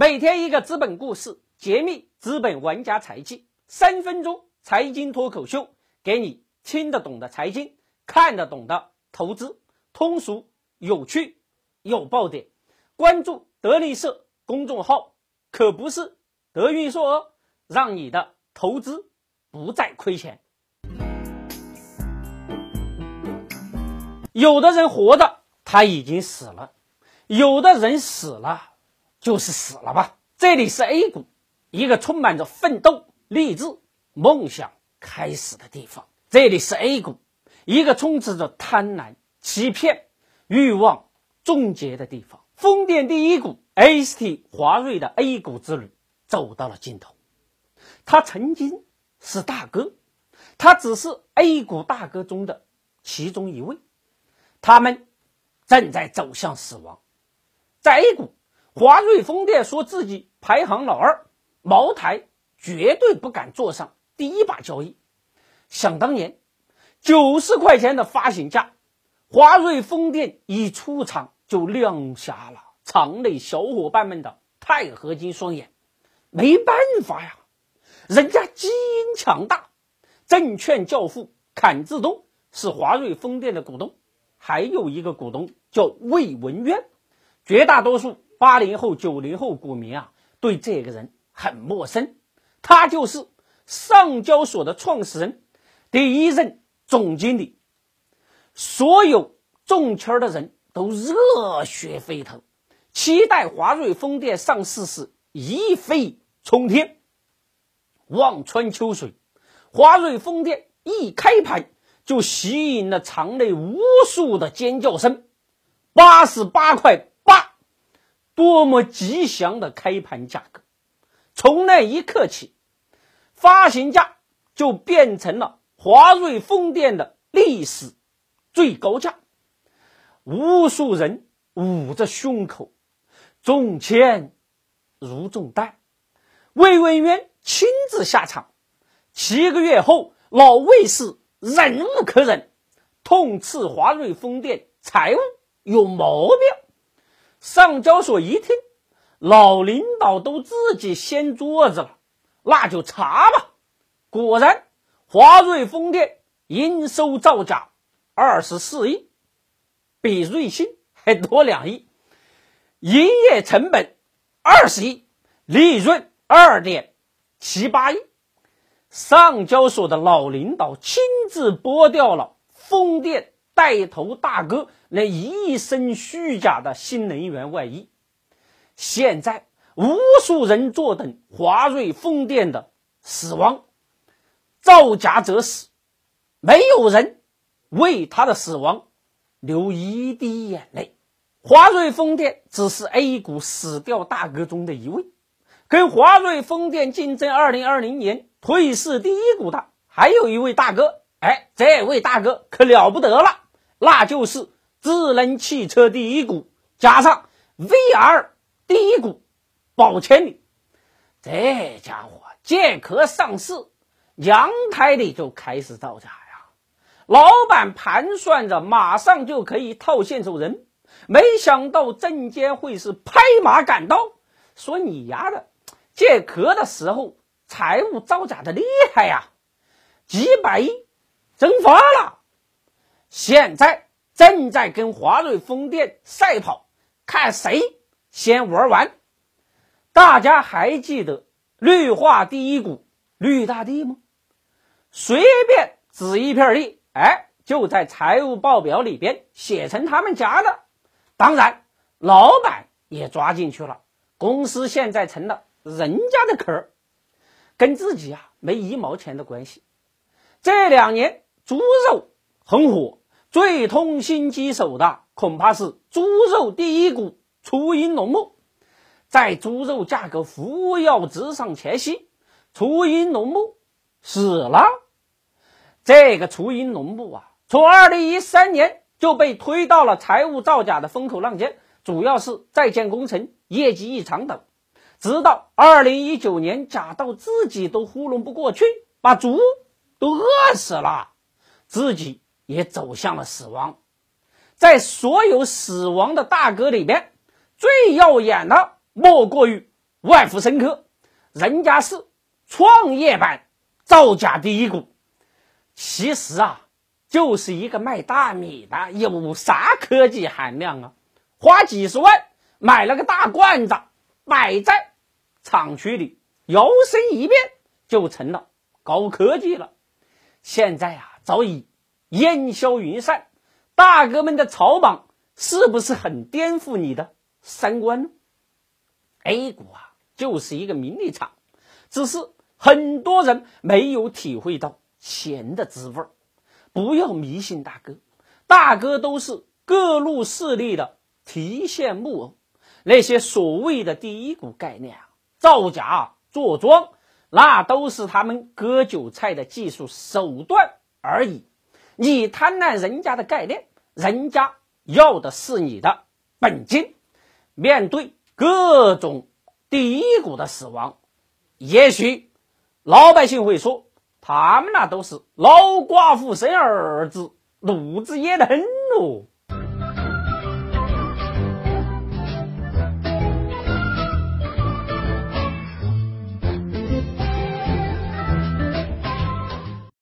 每天一个资本故事，揭秘资本玩家财技，三分钟财经脱口秀，给你听得懂的财经，看得懂的投资，通俗有趣有爆点。关注德力社公众号，可不是德云社哦，让你的投资不再亏钱。有的人活着，他已经死了；有的人死了，就是死了吧。这里是 A 股，一个充满着奋斗、励志、梦想开始的地方；这里是 A 股，一个充斥着贪婪、欺骗、欲望终结的地方。风电第一股 AST 华瑞的 A 股之旅走到了尽头。他曾经是大哥，他只是 A 股大哥中的其中一位。他们正在走向死亡。在 A 股，华瑞风电说自己排行老二，茅台绝对不敢坐上第一把交易。想当年，九十块钱的发行价，华瑞风电一出场就亮瞎了场内小伙伴们的钛合金双眼。没办法呀，人家基因强大。证券教父阚志东是华瑞风电的股东。还有一个股东叫魏文渊，绝大多数八零后、九零后股民啊，对这个人很陌生。他就是上交所的创始人，第一任总经理。所有中签的人都热血沸腾，期待华瑞风电上市时一飞冲天。望穿秋水，华瑞风电一开盘。就吸引了场内无数的尖叫声，八十八块，多么吉祥的开盘价格！从那一刻起，发行价就变成了华瑞风电的历史最高价。无数人捂着胸口，中签如中弹。魏文渊亲自下场。七个月后，老魏是。忍无可忍，痛斥华瑞风电财务有毛病。上交所一听，老领导都自己掀桌子了，那就查吧。果然，华瑞风电应收造假二十四亿，比瑞星还多两亿，营业成本二十亿，利润二点七八亿。上交所的老领导亲自剥掉了风电带头大哥那一身虚假的新能源外衣，现在无数人坐等华瑞风电的死亡，造假者死，没有人为他的死亡流一滴眼泪。华瑞风电只是 A 股死掉大哥中的一位，跟华瑞风电竞争二零二零年。退市第一股的还有一位大哥，哎，这位大哥可了不得了，那就是智能汽车第一股加上 VR 第一股宝千里。这家伙借壳上市，阳台里就开始造假呀！老板盘算着马上就可以套现走人，没想到证监会是拍马赶到，说你丫的借壳的时候。财务造假的厉害呀，几百亿蒸发了，现在正在跟华瑞风电赛跑，看谁先玩完。大家还记得绿化第一股绿大地吗？随便指一片地，哎，就在财务报表里边写成他们家的。当然，老板也抓进去了，公司现在成了人家的壳。跟自己啊没一毛钱的关系。这两年猪肉很火，最痛心疾首的恐怕是猪肉第一股雏鹰农牧。在猪肉价格扶摇直上前夕，雏鹰农牧死了。这个雏鹰农牧啊，从二零一三年就被推到了财务造假的风口浪尖，主要是在建工程业绩异常等。直到二零一九年，假到自己都糊弄不过去，把猪都饿死了，自己也走向了死亡。在所有死亡的大哥里边，最耀眼的莫过于万福生科，人家是创业板造假第一股。其实啊，就是一个卖大米的，有啥科技含量啊？花几十万买了个大罐子，摆在厂区里，摇身一变就成了高科技了。现在啊，早已烟消云散。大哥们的草莽是不是很颠覆你的三观呢？A 股啊，就是一个名利场，只是很多人没有体会到。钱的滋味不要迷信大哥，大哥都是各路势力的提线木偶。那些所谓的第一股概念啊，造假做庄，那都是他们割韭菜的技术手段而已。你贪婪人家的概念，人家要的是你的本金。面对各种低谷的死亡，也许老百姓会说。他们那都是老寡妇生儿子，路子野得很哦。